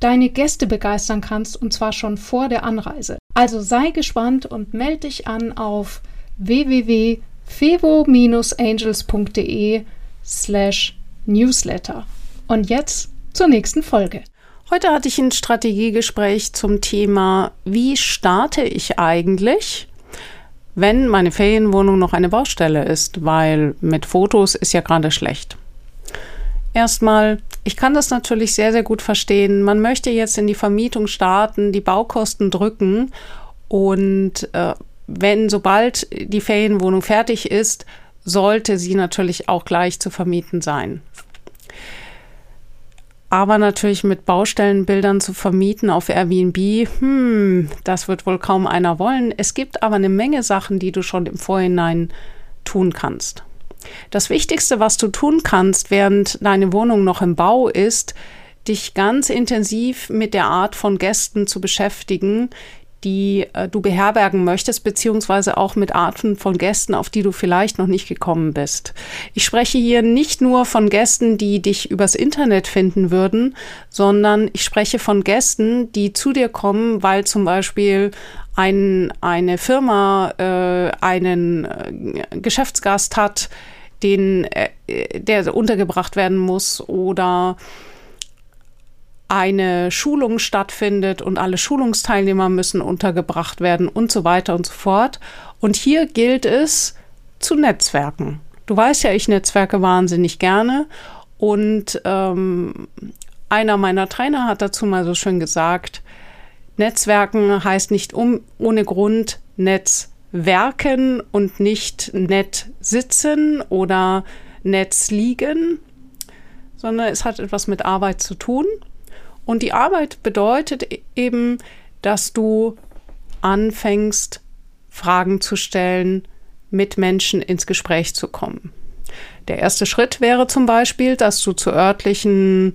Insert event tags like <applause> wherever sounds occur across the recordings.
deine Gäste begeistern kannst, und zwar schon vor der Anreise. Also sei gespannt und melde dich an auf www.fevo-angels.de slash newsletter. Und jetzt zur nächsten Folge. Heute hatte ich ein Strategiegespräch zum Thema, wie starte ich eigentlich, wenn meine Ferienwohnung noch eine Baustelle ist, weil mit Fotos ist ja gerade schlecht. Erstmal, ich kann das natürlich sehr, sehr gut verstehen. Man möchte jetzt in die Vermietung starten, die Baukosten drücken und äh, wenn sobald die Ferienwohnung fertig ist, sollte sie natürlich auch gleich zu vermieten sein aber natürlich mit Baustellenbildern zu vermieten auf Airbnb, hm, das wird wohl kaum einer wollen. Es gibt aber eine Menge Sachen, die du schon im Vorhinein tun kannst. Das Wichtigste, was du tun kannst, während deine Wohnung noch im Bau ist, dich ganz intensiv mit der Art von Gästen zu beschäftigen, die äh, du beherbergen möchtest, beziehungsweise auch mit Arten von Gästen, auf die du vielleicht noch nicht gekommen bist. Ich spreche hier nicht nur von Gästen, die dich übers Internet finden würden, sondern ich spreche von Gästen, die zu dir kommen, weil zum Beispiel ein, eine Firma äh, einen äh, Geschäftsgast hat, den, äh, der untergebracht werden muss oder eine Schulung stattfindet und alle Schulungsteilnehmer müssen untergebracht werden und so weiter und so fort. Und hier gilt es zu Netzwerken. Du weißt ja, ich netzwerke wahnsinnig gerne und ähm, einer meiner Trainer hat dazu mal so schön gesagt, Netzwerken heißt nicht um, ohne Grund Netzwerken und nicht Netz sitzen oder Netz liegen, sondern es hat etwas mit Arbeit zu tun. Und die Arbeit bedeutet e-, eben, dass du anfängst, Fragen zu stellen, mit Menschen ins Gespräch zu kommen. Der erste Schritt wäre zum Beispiel, dass du zur örtlichen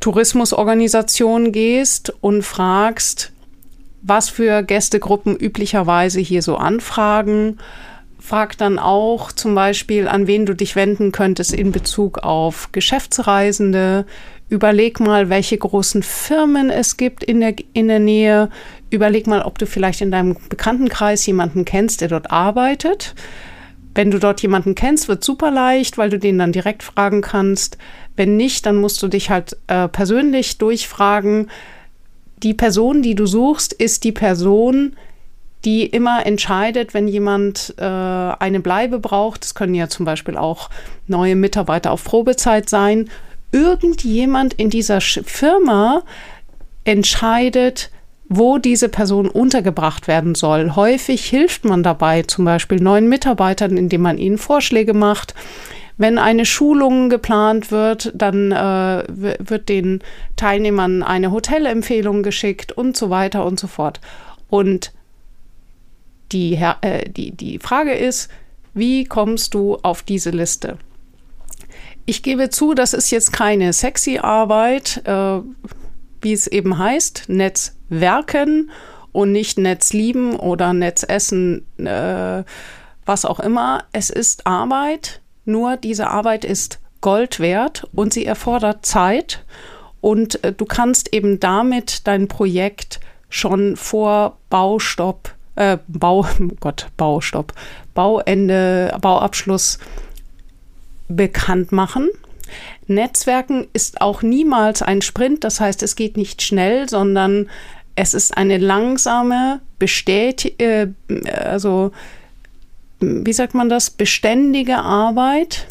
Tourismusorganisation gehst und fragst, was für Gästegruppen üblicherweise hier so anfragen. Frag dann auch zum Beispiel, an wen du dich wenden könntest in Bezug auf Geschäftsreisende, Überleg mal, welche großen Firmen es gibt in der, in der Nähe. Überleg mal, ob du vielleicht in deinem Bekanntenkreis jemanden kennst, der dort arbeitet. Wenn du dort jemanden kennst, wird super leicht, weil du den dann direkt fragen kannst. Wenn nicht, dann musst du dich halt äh, persönlich durchfragen. Die Person, die du suchst, ist die Person, die immer entscheidet, wenn jemand äh, eine Bleibe braucht. Das können ja zum Beispiel auch neue Mitarbeiter auf Probezeit sein irgendjemand in dieser Firma entscheidet, wo diese Person untergebracht werden soll. Häufig hilft man dabei, zum Beispiel neuen Mitarbeitern, indem man ihnen Vorschläge macht. Wenn eine Schulung geplant wird, dann äh, wird den Teilnehmern eine Hotelempfehlung geschickt und so weiter und so fort. Und die, äh, die, die Frage ist, wie kommst du auf diese Liste? Ich gebe zu, das ist jetzt keine sexy Arbeit, äh, wie es eben heißt, Netzwerken und nicht Netz lieben oder Netz essen, äh, was auch immer. Es ist Arbeit, nur diese Arbeit ist Gold wert und sie erfordert Zeit und äh, du kannst eben damit dein Projekt schon vor Baustopp, äh, Bau, <laughs> Gott, Baustopp, Bauende, Bauabschluss bekannt machen. Netzwerken ist auch niemals ein Sprint, das heißt, es geht nicht schnell, sondern es ist eine langsame, bestät äh, also wie sagt man das, beständige Arbeit,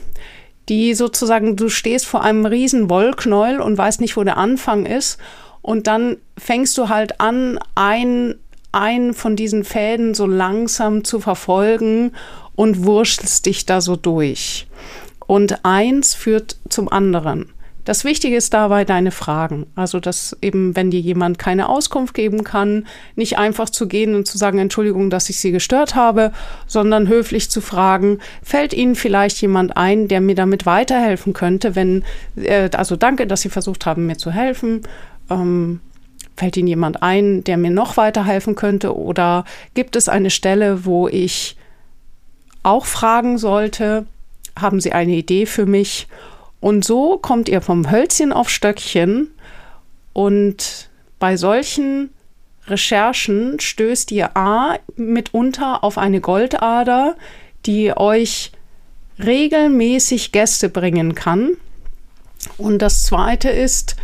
die sozusagen, du stehst vor einem riesen Wollknäuel und weißt nicht, wo der Anfang ist. Und dann fängst du halt an, ein, ein von diesen Fäden so langsam zu verfolgen und wurschtelst dich da so durch. Und eins führt zum anderen. Das Wichtige ist dabei deine Fragen. Also, dass eben, wenn dir jemand keine Auskunft geben kann, nicht einfach zu gehen und zu sagen, Entschuldigung, dass ich Sie gestört habe, sondern höflich zu fragen, fällt Ihnen vielleicht jemand ein, der mir damit weiterhelfen könnte, wenn, äh, also danke, dass Sie versucht haben, mir zu helfen. Ähm, fällt Ihnen jemand ein, der mir noch weiterhelfen könnte? Oder gibt es eine Stelle, wo ich auch fragen sollte, haben Sie eine Idee für mich? Und so kommt ihr vom Hölzchen auf Stöckchen und bei solchen Recherchen stößt ihr A mitunter auf eine Goldader, die euch regelmäßig Gäste bringen kann. Und das Zweite ist,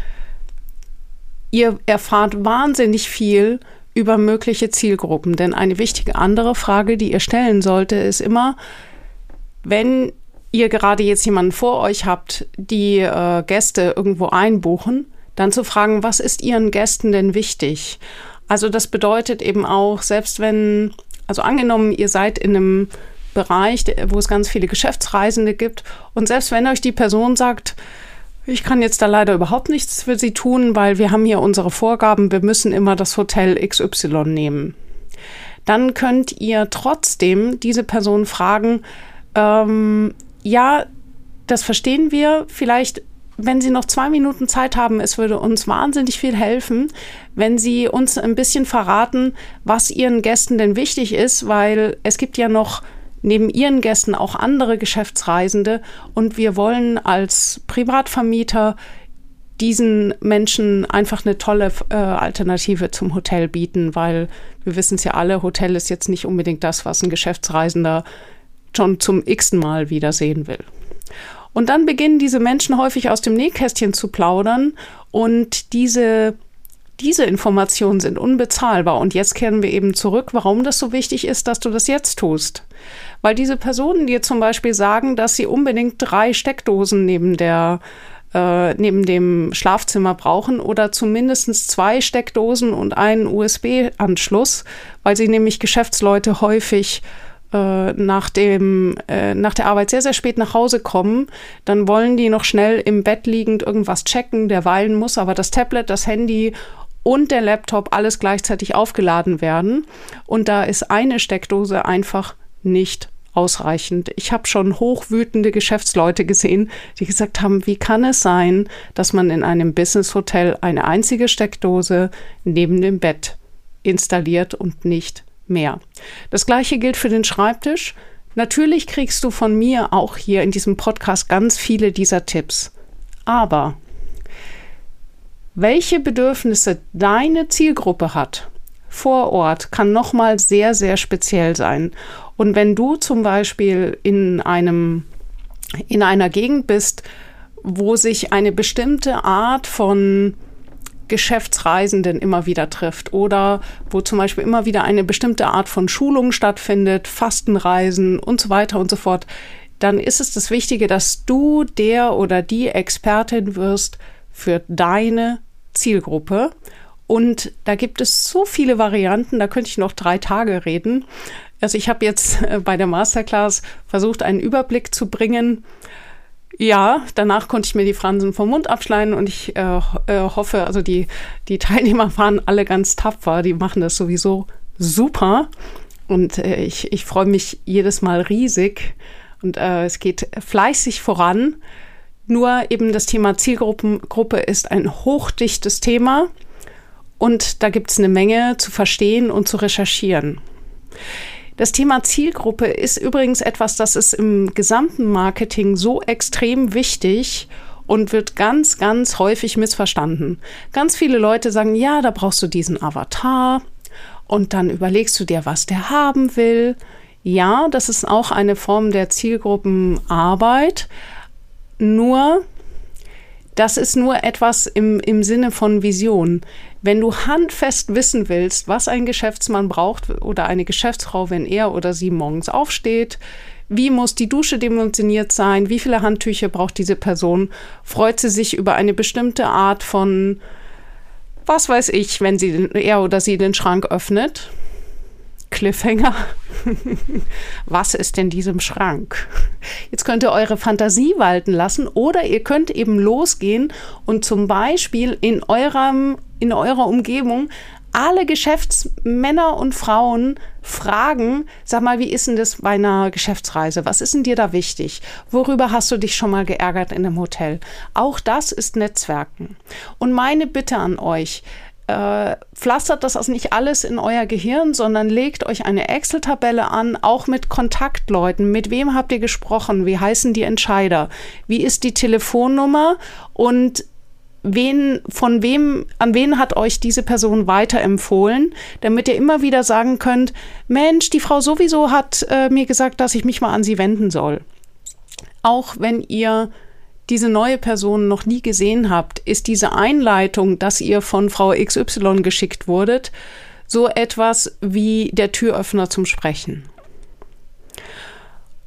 ihr erfahrt wahnsinnig viel über mögliche Zielgruppen. Denn eine wichtige andere Frage, die ihr stellen sollte, ist immer, wenn ihr gerade jetzt jemanden vor euch habt, die äh, Gäste irgendwo einbuchen, dann zu fragen, was ist ihren Gästen denn wichtig? Also das bedeutet eben auch, selbst wenn, also angenommen, ihr seid in einem Bereich, wo es ganz viele Geschäftsreisende gibt und selbst wenn euch die Person sagt, ich kann jetzt da leider überhaupt nichts für Sie tun, weil wir haben hier unsere Vorgaben, wir müssen immer das Hotel XY nehmen. Dann könnt ihr trotzdem diese Person fragen, ähm, ja, das verstehen wir. Vielleicht, wenn Sie noch zwei Minuten Zeit haben, es würde uns wahnsinnig viel helfen, wenn Sie uns ein bisschen verraten, was Ihren Gästen denn wichtig ist, weil es gibt ja noch neben Ihren Gästen auch andere Geschäftsreisende und wir wollen als Privatvermieter diesen Menschen einfach eine tolle äh, Alternative zum Hotel bieten, weil wir wissen es ja alle, Hotel ist jetzt nicht unbedingt das, was ein Geschäftsreisender schon zum x-ten Mal wiedersehen will. Und dann beginnen diese Menschen häufig aus dem Nähkästchen zu plaudern und diese, diese Informationen sind unbezahlbar. Und jetzt kehren wir eben zurück, warum das so wichtig ist, dass du das jetzt tust. Weil diese Personen dir zum Beispiel sagen, dass sie unbedingt drei Steckdosen neben der äh, neben dem Schlafzimmer brauchen oder zumindest zwei Steckdosen und einen USB-Anschluss, weil sie nämlich Geschäftsleute häufig äh, nach, dem, äh, nach der Arbeit sehr, sehr spät nach Hause kommen, dann wollen die noch schnell im Bett liegend irgendwas checken. Derweilen muss aber das Tablet, das Handy und der Laptop alles gleichzeitig aufgeladen werden. Und da ist eine Steckdose einfach nicht ausreichend. Ich habe schon hochwütende Geschäftsleute gesehen, die gesagt haben, wie kann es sein, dass man in einem Business-Hotel eine einzige Steckdose neben dem Bett installiert und nicht mehr. Das gleiche gilt für den Schreibtisch. Natürlich kriegst du von mir auch hier in diesem Podcast ganz viele dieser Tipps. Aber welche Bedürfnisse deine Zielgruppe hat vor Ort, kann nochmal sehr, sehr speziell sein. Und wenn du zum Beispiel in einem, in einer Gegend bist, wo sich eine bestimmte Art von Geschäftsreisenden immer wieder trifft oder wo zum Beispiel immer wieder eine bestimmte Art von Schulung stattfindet, Fastenreisen und so weiter und so fort, dann ist es das Wichtige, dass du der oder die Expertin wirst für deine Zielgruppe. Und da gibt es so viele Varianten, da könnte ich noch drei Tage reden. Also ich habe jetzt äh, bei der Masterclass versucht, einen Überblick zu bringen, ja, danach konnte ich mir die Fransen vom Mund abschneiden und ich äh, äh, hoffe, also die, die Teilnehmer waren alle ganz tapfer, die machen das sowieso super und äh, ich, ich freue mich jedes Mal riesig und äh, es geht fleißig voran. Nur eben das Thema Zielgruppe ist ein hochdichtes Thema und da gibt es eine Menge zu verstehen und zu recherchieren. Das Thema Zielgruppe ist übrigens etwas, das ist im gesamten Marketing so extrem wichtig und wird ganz, ganz häufig missverstanden. Ganz viele Leute sagen, ja, da brauchst du diesen Avatar und dann überlegst du dir, was der haben will. Ja, das ist auch eine Form der Zielgruppenarbeit. Nur das ist nur etwas im, im Sinne von Vision. Wenn du handfest wissen willst, was ein Geschäftsmann braucht oder eine Geschäftsfrau, wenn er oder sie morgens aufsteht, wie muss die Dusche dimensioniert sein, wie viele Handtücher braucht diese Person, freut sie sich über eine bestimmte Art von, was weiß ich, wenn sie den, er oder sie den Schrank öffnet, Cliffhanger. <laughs> Was ist in diesem Schrank? Jetzt könnt ihr eure Fantasie walten lassen oder ihr könnt eben losgehen und zum Beispiel in eurem, in eurer Umgebung alle Geschäftsmänner und Frauen fragen, sag mal, wie ist denn das bei einer Geschäftsreise? Was ist denn dir da wichtig? Worüber hast du dich schon mal geärgert in einem Hotel? Auch das ist Netzwerken. Und meine Bitte an euch, äh, pflastert das also nicht alles in euer Gehirn, sondern legt euch eine Excel-Tabelle an, auch mit Kontaktleuten. Mit wem habt ihr gesprochen? Wie heißen die Entscheider? Wie ist die Telefonnummer? Und wen, von wem, an wen hat euch diese Person weiterempfohlen, damit ihr immer wieder sagen könnt, Mensch, die Frau sowieso hat äh, mir gesagt, dass ich mich mal an sie wenden soll. Auch wenn ihr diese neue Person noch nie gesehen habt, ist diese Einleitung, dass ihr von Frau XY geschickt wurdet, so etwas wie der Türöffner zum Sprechen.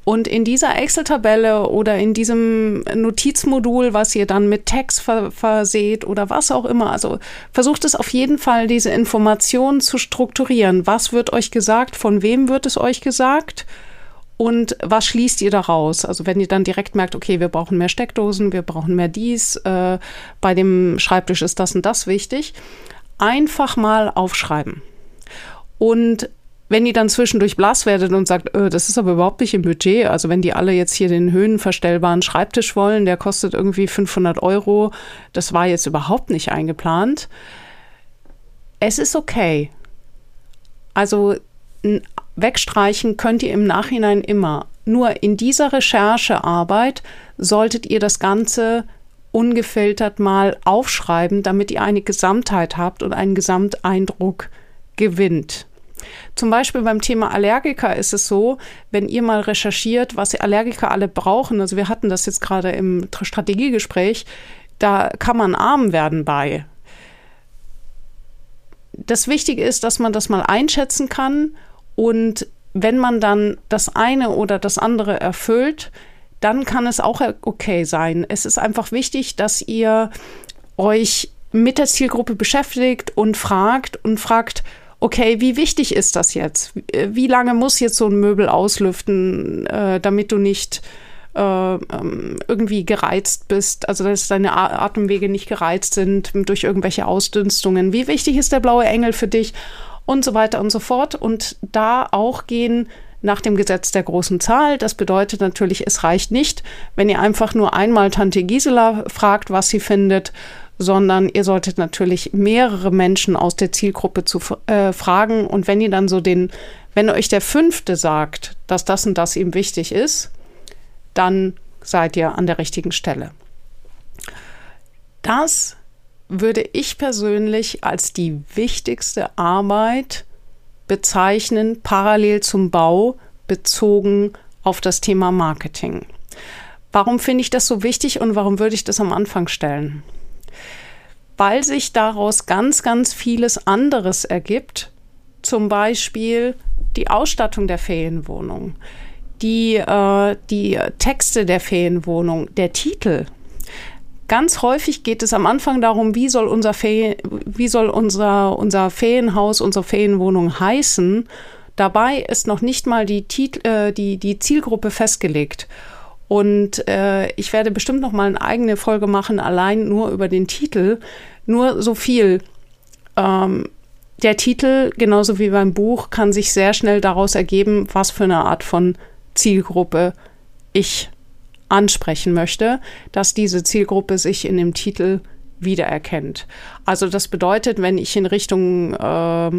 Und in dieser Excel-Tabelle oder in diesem Notizmodul, was ihr dann mit Text ver verseht oder was auch immer, also versucht es auf jeden Fall, diese Informationen zu strukturieren. Was wird euch gesagt? Von wem wird es euch gesagt? Und was schließt ihr daraus? Also wenn ihr dann direkt merkt, okay, wir brauchen mehr Steckdosen, wir brauchen mehr dies, äh, bei dem Schreibtisch ist das und das wichtig, einfach mal aufschreiben. Und wenn ihr dann zwischendurch blass werdet und sagt, äh, das ist aber überhaupt nicht im Budget, also wenn die alle jetzt hier den höhenverstellbaren Schreibtisch wollen, der kostet irgendwie 500 Euro, das war jetzt überhaupt nicht eingeplant. Es ist okay. Also wegstreichen könnt ihr im Nachhinein immer. Nur in dieser Recherchearbeit solltet ihr das Ganze ungefiltert mal aufschreiben, damit ihr eine Gesamtheit habt und einen Gesamteindruck gewinnt. Zum Beispiel beim Thema Allergiker ist es so, wenn ihr mal recherchiert, was Allergiker alle brauchen, also wir hatten das jetzt gerade im Strategiegespräch, da kann man arm werden bei. Das Wichtige ist, dass man das mal einschätzen kann und wenn man dann das eine oder das andere erfüllt, dann kann es auch okay sein. Es ist einfach wichtig, dass ihr euch mit der Zielgruppe beschäftigt und fragt und fragt, okay, wie wichtig ist das jetzt? Wie lange muss jetzt so ein Möbel auslüften, äh, damit du nicht äh, ähm, irgendwie gereizt bist, also dass deine Atemwege nicht gereizt sind durch irgendwelche Ausdünstungen. Wie wichtig ist der blaue Engel für dich? Und so weiter und so fort. Und da auch gehen nach dem Gesetz der großen Zahl. Das bedeutet natürlich, es reicht nicht, wenn ihr einfach nur einmal Tante Gisela fragt, was sie findet, sondern ihr solltet natürlich mehrere Menschen aus der Zielgruppe zu äh, fragen. Und wenn ihr dann so den, wenn euch der Fünfte sagt, dass das und das ihm wichtig ist, dann seid ihr an der richtigen Stelle. Das würde ich persönlich als die wichtigste Arbeit bezeichnen, parallel zum Bau, bezogen auf das Thema Marketing. Warum finde ich das so wichtig und warum würde ich das am Anfang stellen? weil sich daraus ganz, ganz vieles anderes ergibt. Zum Beispiel die Ausstattung der Ferienwohnung, die, äh, die Texte der Ferienwohnung, der Titel. Ganz häufig geht es am Anfang darum, wie soll unser, Ferien, wie soll unser, unser Ferienhaus, unsere Ferienwohnung heißen. Dabei ist noch nicht mal die, Titel, äh, die, die Zielgruppe festgelegt. Und äh, ich werde bestimmt noch mal eine eigene Folge machen, allein nur über den Titel. Nur so viel. Ähm, der Titel, genauso wie beim Buch, kann sich sehr schnell daraus ergeben, was für eine Art von Zielgruppe ich ansprechen möchte, dass diese Zielgruppe sich in dem Titel wiedererkennt. Also das bedeutet, wenn ich in Richtung äh,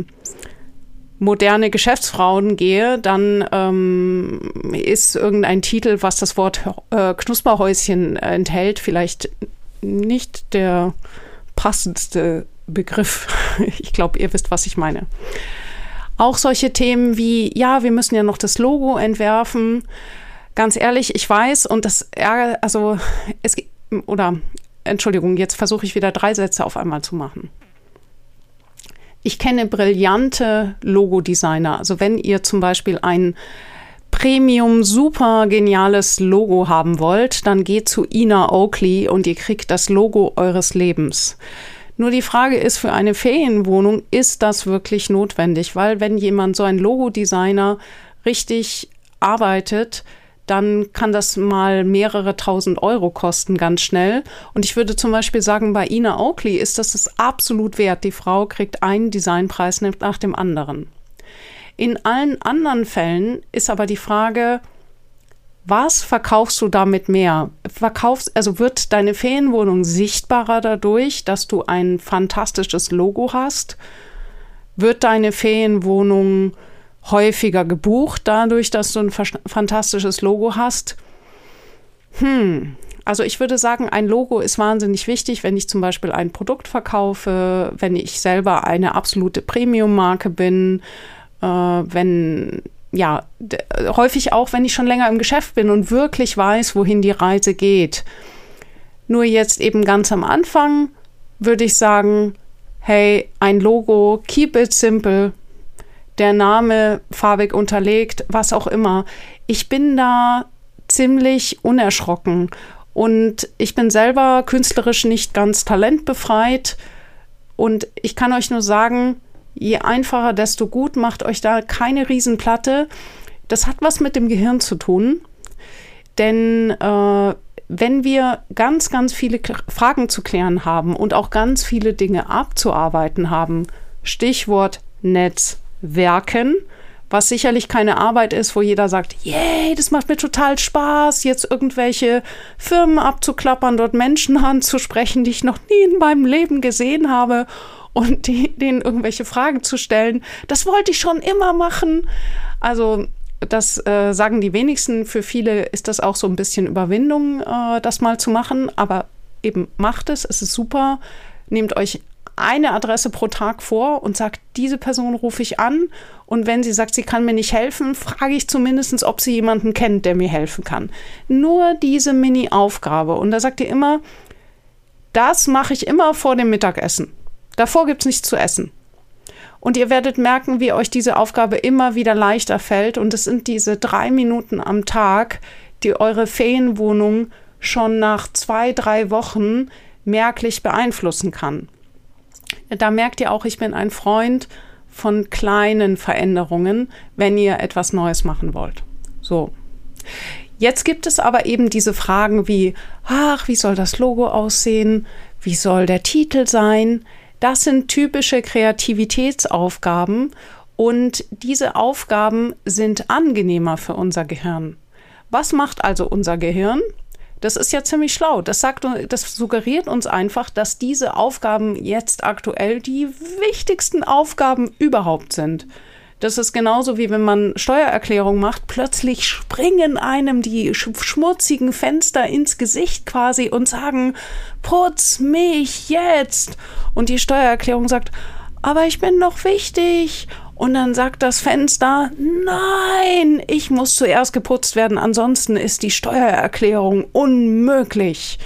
moderne Geschäftsfrauen gehe, dann ähm, ist irgendein Titel, was das Wort äh, Knusperhäuschen enthält, vielleicht nicht der passendste Begriff. <laughs> Ich glaube, ihr wisst, was ich meine. Auch solche Themen wie, ja, wir müssen ja noch das Logo entwerfen. Ganz ehrlich, ich weiß, und das ärgert, also es oder Entschuldigung, jetzt versuche ich wieder drei Sätze auf einmal zu machen. Ich kenne brillante Logodesigner. Also wenn ihr zum Beispiel ein Premium super geniales Logo haben wollt, dann geht zu Ina Oakley und ihr kriegt das Logo eures Lebens. Nur die Frage ist für eine Ferienwohnung, ist das wirklich notwendig? Weil wenn jemand so ein Logodesigner richtig arbeitet, dann kann das mal mehrere tausend Euro kosten, ganz schnell. Und ich würde zum Beispiel sagen, bei Ina Oakley ist das das absolut wert. Die Frau kriegt einen Designpreis nach dem anderen. In allen anderen Fällen ist aber die Frage, was verkaufst du damit mehr? Verkaufst, also wird deine Ferienwohnung sichtbarer dadurch, dass du ein fantastisches Logo hast? Wird deine Ferienwohnung häufiger gebucht, dadurch, dass du ein fantastisches Logo hast. Hm, also ich würde sagen, ein Logo ist wahnsinnig wichtig, wenn ich zum Beispiel ein Produkt verkaufe, wenn ich selber eine absolute Premium-Marke bin, äh, wenn ja, häufig auch, wenn ich schon länger im Geschäft bin und wirklich weiß, wohin die Reise geht. Nur jetzt eben ganz am Anfang würde ich sagen, hey, ein Logo, keep it simple, der Name farbig unterlegt, was auch immer. Ich bin da ziemlich unerschrocken und ich bin selber künstlerisch nicht ganz talentbefreit und ich kann euch nur sagen, je einfacher, desto gut, macht euch da keine Riesenplatte. Das hat was mit dem Gehirn zu tun, denn äh, wenn wir ganz, ganz viele Fragen zu klären haben und auch ganz viele Dinge abzuarbeiten haben, Stichwort Netz, werken, was sicherlich keine Arbeit ist, wo jeder sagt, yay, das macht mir total Spaß, jetzt irgendwelche Firmen abzuklappern, dort Menschen <laughs> anzusprechen, die ich noch nie in meinem Leben gesehen habe und die, denen irgendwelche Fragen zu stellen. Das wollte ich schon immer machen. Also das äh, sagen die wenigsten. Für viele ist das auch so ein bisschen Überwindung, äh, das mal zu machen. Aber eben macht es, es ist super. Nehmt euch eine Adresse pro Tag vor und sagt, diese Person rufe ich an. Und wenn sie sagt, sie kann mir nicht helfen, frage ich zumindest, ob sie jemanden kennt, der mir helfen kann. Nur diese Mini-Aufgabe. Und da sagt ihr immer, das mache ich immer vor dem Mittagessen. Davor gibt es nichts zu essen. Und ihr werdet merken, wie euch diese Aufgabe immer wieder leichter fällt. Und es sind diese drei Minuten am Tag, die eure Ferienwohnung schon nach zwei, drei Wochen merklich beeinflussen kann da merkt ihr auch, ich bin ein Freund von kleinen Veränderungen, wenn ihr etwas Neues machen wollt. So. Jetzt gibt es aber eben diese Fragen wie, ach, wie soll das Logo aussehen? Wie soll der Titel sein? Das sind typische Kreativitätsaufgaben und diese Aufgaben sind angenehmer für unser Gehirn. Was macht also unser Gehirn? Das ist ja ziemlich schlau. Das sagt, das suggeriert uns einfach, dass diese Aufgaben jetzt aktuell die wichtigsten Aufgaben überhaupt sind. Das ist genauso wie wenn man Steuererklärung macht, plötzlich springen einem die schmutzigen Fenster ins Gesicht quasi und sagen, putz mich jetzt. Und die Steuererklärung sagt, aber ich bin noch wichtig und dann sagt das Fenster, nein, ich muss zuerst geputzt werden, ansonsten ist die Steuererklärung unmöglich.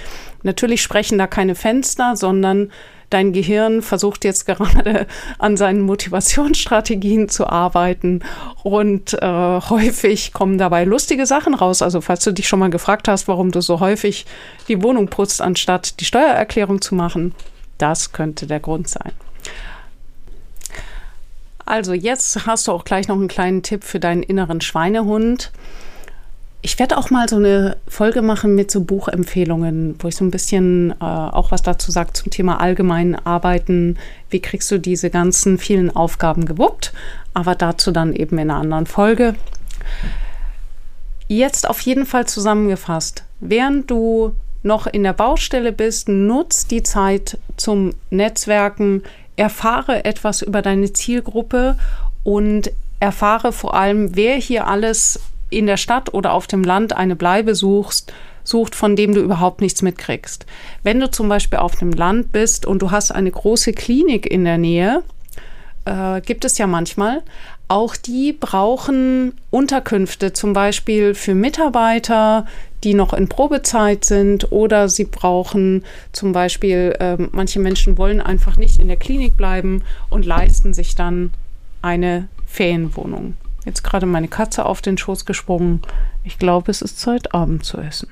Natürlich sprechen da keine Fenster, sondern dein Gehirn versucht jetzt gerade <laughs> an seinen Motivationsstrategien zu arbeiten und äh, häufig kommen dabei lustige Sachen raus. Also falls du dich schon mal gefragt hast, warum du so häufig die Wohnung putzt, anstatt die Steuererklärung zu machen, das könnte der Grund sein. Also jetzt hast du auch gleich noch einen kleinen Tipp für deinen inneren Schweinehund. Ich werde auch mal so eine Folge machen mit so Buchempfehlungen, wo ich so ein bisschen äh, auch was dazu sage zum Thema allgemein Arbeiten. Wie kriegst du diese ganzen vielen Aufgaben gewuppt? Aber dazu dann eben in einer anderen Folge. Jetzt auf jeden Fall zusammengefasst. Während du noch in der Baustelle bist, nutzt die Zeit zum Netzwerken, erfahre etwas über deine Zielgruppe und erfahre vor allem, wer hier alles in der Stadt oder auf dem Land eine Bleibe suchst, sucht, von dem du überhaupt nichts mitkriegst. Wenn du zum Beispiel auf dem Land bist und du hast eine große Klinik in der Nähe, äh, gibt es ja manchmal, auch die brauchen Unterkünfte, zum Beispiel für Mitarbeiter, die noch in Probezeit sind, oder sie brauchen zum Beispiel, äh, manche Menschen wollen einfach nicht in der Klinik bleiben und leisten sich dann eine Ferienwohnung. Jetzt gerade meine Katze auf den Schoß gesprungen. Ich glaube, es ist Zeit, Abend zu essen.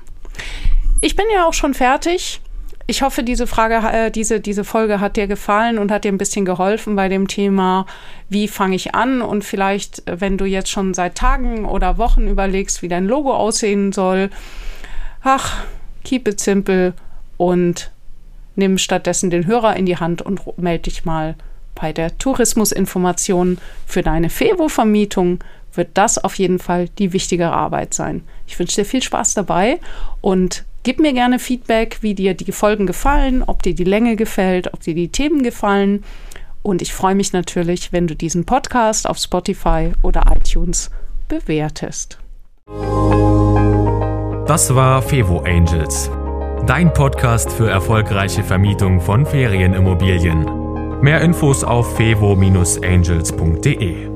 Ich bin ja auch schon fertig. Ich hoffe, diese Frage, äh, diese, diese Folge hat dir gefallen und hat dir ein bisschen geholfen bei dem Thema, wie fange ich an? Und vielleicht, äh, wenn du jetzt schon seit Tagen oder Wochen überlegst, wie dein Logo aussehen soll, ach, keep it simple und nimm stattdessen den Hörer in die Hand und melde dich mal bei der Tourismusinformation für deine Fevo-Vermietung wird das auf jeden Fall die wichtigere Arbeit sein. Ich wünsche dir viel Spaß dabei und Gib mir gerne Feedback, wie dir die Folgen gefallen, ob dir die Länge gefällt, ob dir die Themen gefallen. Und ich freue mich natürlich, wenn du diesen Podcast auf Spotify oder iTunes bewertest. Das war Fevo Angels, dein Podcast für erfolgreiche Vermietung von Ferienimmobilien. Mehr Infos auf fevo-angels.de.